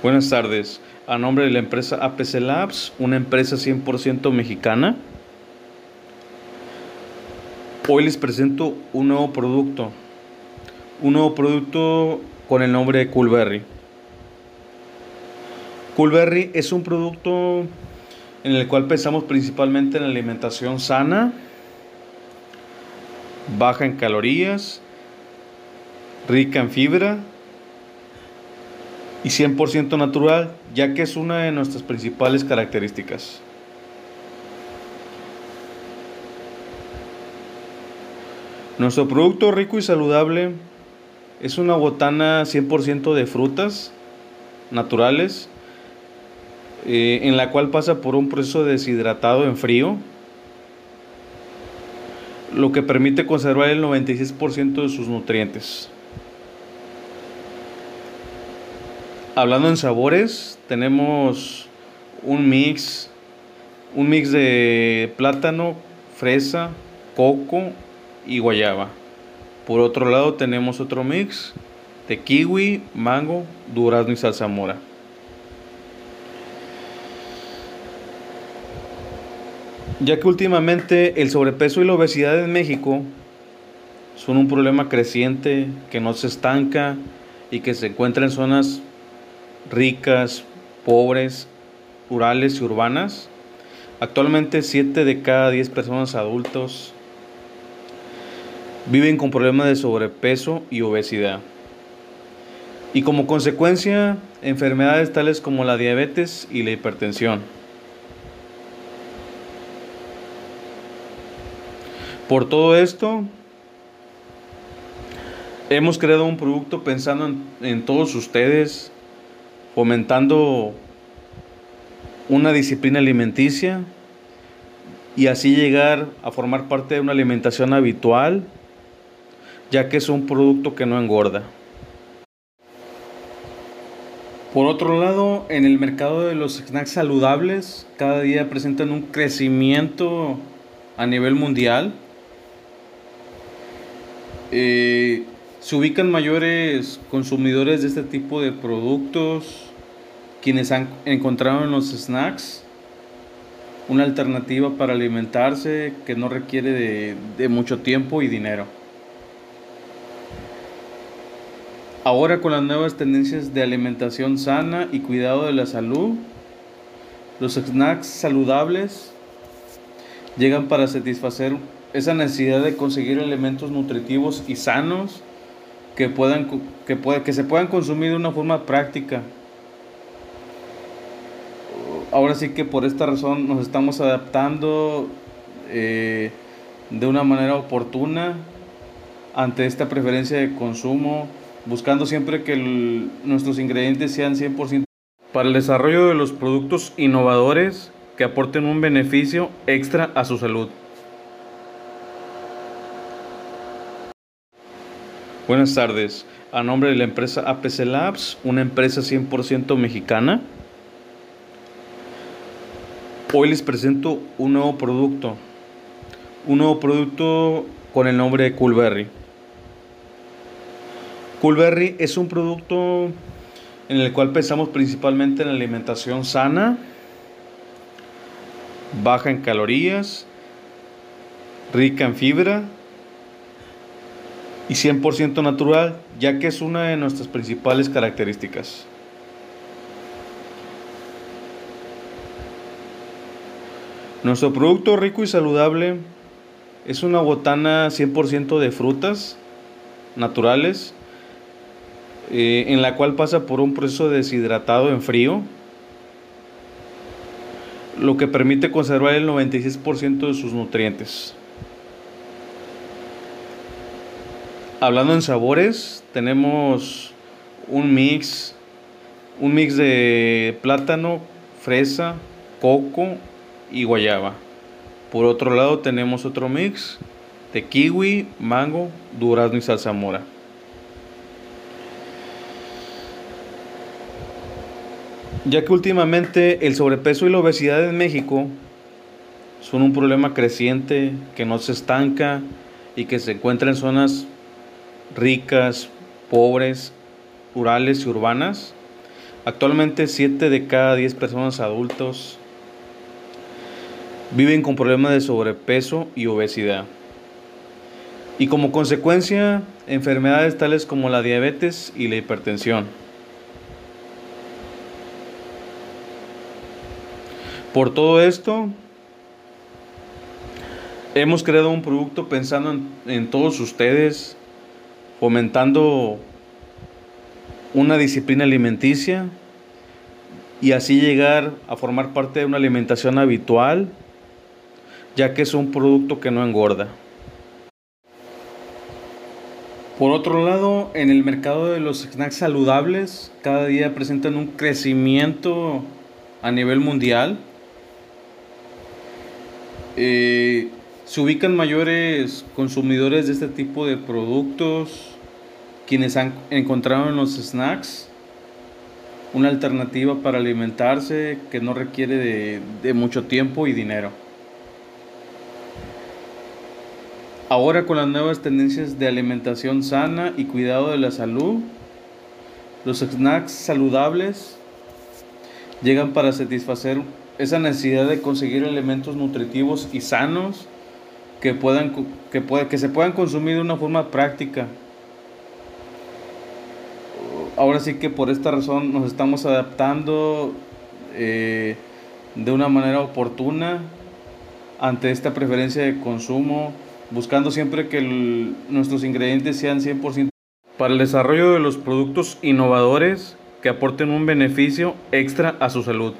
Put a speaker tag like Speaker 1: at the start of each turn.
Speaker 1: Buenas tardes. A nombre de la empresa APC Labs, una empresa 100% mexicana, hoy les presento un nuevo producto. Un nuevo producto con el nombre de Coolberry. Coolberry es un producto en el cual pensamos principalmente en alimentación sana, baja en calorías, rica en fibra y 100% natural, ya que es una de nuestras principales características. Nuestro producto rico y saludable es una botana 100% de frutas naturales, eh, en la cual pasa por un proceso deshidratado en frío, lo que permite conservar el 96% de sus nutrientes. Hablando en sabores, tenemos un mix, un mix de plátano, fresa, coco y guayaba. Por otro lado tenemos otro mix de kiwi, mango, durazno y salsa mora. Ya que últimamente el sobrepeso y la obesidad en México son un problema creciente que no se estanca y que se encuentra en zonas ricas, pobres, rurales y urbanas. Actualmente 7 de cada 10 personas adultos viven con problemas de sobrepeso y obesidad. Y como consecuencia, enfermedades tales como la diabetes y la hipertensión. Por todo esto, hemos creado un producto pensando en, en todos ustedes, fomentando una disciplina alimenticia y así llegar a formar parte de una alimentación habitual, ya que es un producto que no engorda. Por otro lado, en el mercado de los snacks saludables, cada día presentan un crecimiento a nivel mundial. Eh, se ubican mayores consumidores de este tipo de productos quienes han encontrado en los snacks una alternativa para alimentarse que no requiere de, mucho tiempo y dinero. Ahora con las nuevas tendencias de alimentación sana y cuidado de la salud, los snacks saludables llegan para satisfacer esa necesidad de conseguir elementos nutritivos y sanos que, puedan, que, que se puedan consumir de una forma práctica. Ahora sí que por esta razón nos estamos adaptando eh, de una manera oportuna ante esta preferencia de consumo, buscando siempre que nuestros ingredientes sean 100% para el desarrollo de los productos innovadores que aporten un beneficio extra a su salud. Buenas tardes. A nombre de la empresa APC Labs, una empresa 100% mexicana, hoy les presento un nuevo producto. Un nuevo producto con el nombre de Coolberry. Coolberry es un producto en el cual pensamos principalmente en alimentación sana, baja en calorías, rica en fibra y 100% natural, ya que es una de nuestras principales características. Nuestro producto rico y saludable es una botana 100% de frutas naturales, eh, en la cual pasa por un proceso deshidratado en frío, lo que permite conservar el 96% de sus nutrientes. Hablando en sabores, tenemos un mix, un mix de plátano, fresa, coco y guayaba. Por otro lado tenemos otro mix de kiwi, mango, durazno y salsa mora. Ya que últimamente el sobrepeso y la obesidad en México son un problema creciente que no se estanca y que se encuentra en zonas ricas, pobres, rurales y urbanas. Actualmente 7 de cada 10 personas adultos viven con problemas de sobrepeso y obesidad. Y como consecuencia, enfermedades tales como la diabetes y la hipertensión. Por todo esto, hemos creado un producto pensando en, todos ustedes, fomentando una disciplina alimenticia y así llegar a formar parte de una alimentación habitual, ya que es un producto que no engorda. Por otro lado, en el mercado de los snacks saludables, cada día presentan un crecimiento a nivel mundial. Eh, se ubican mayores consumidores de este tipo de productos, quienes han encontrado en los snacks una alternativa para alimentarse que no requiere de, de mucho tiempo y dinero. Ahora con las nuevas tendencias de alimentación sana y cuidado de la salud, los snacks saludables llegan para satisfacer esa necesidad de conseguir elementos nutritivos y sanos que, puedan, que, que se puedan consumir de una forma práctica. Ahora sí que por esta razón nos estamos adaptando eh, de una manera oportuna ante esta preferencia de consumo buscando siempre que nuestros ingredientes sean 100% para el desarrollo de los productos innovadores que aporten un beneficio extra a su salud.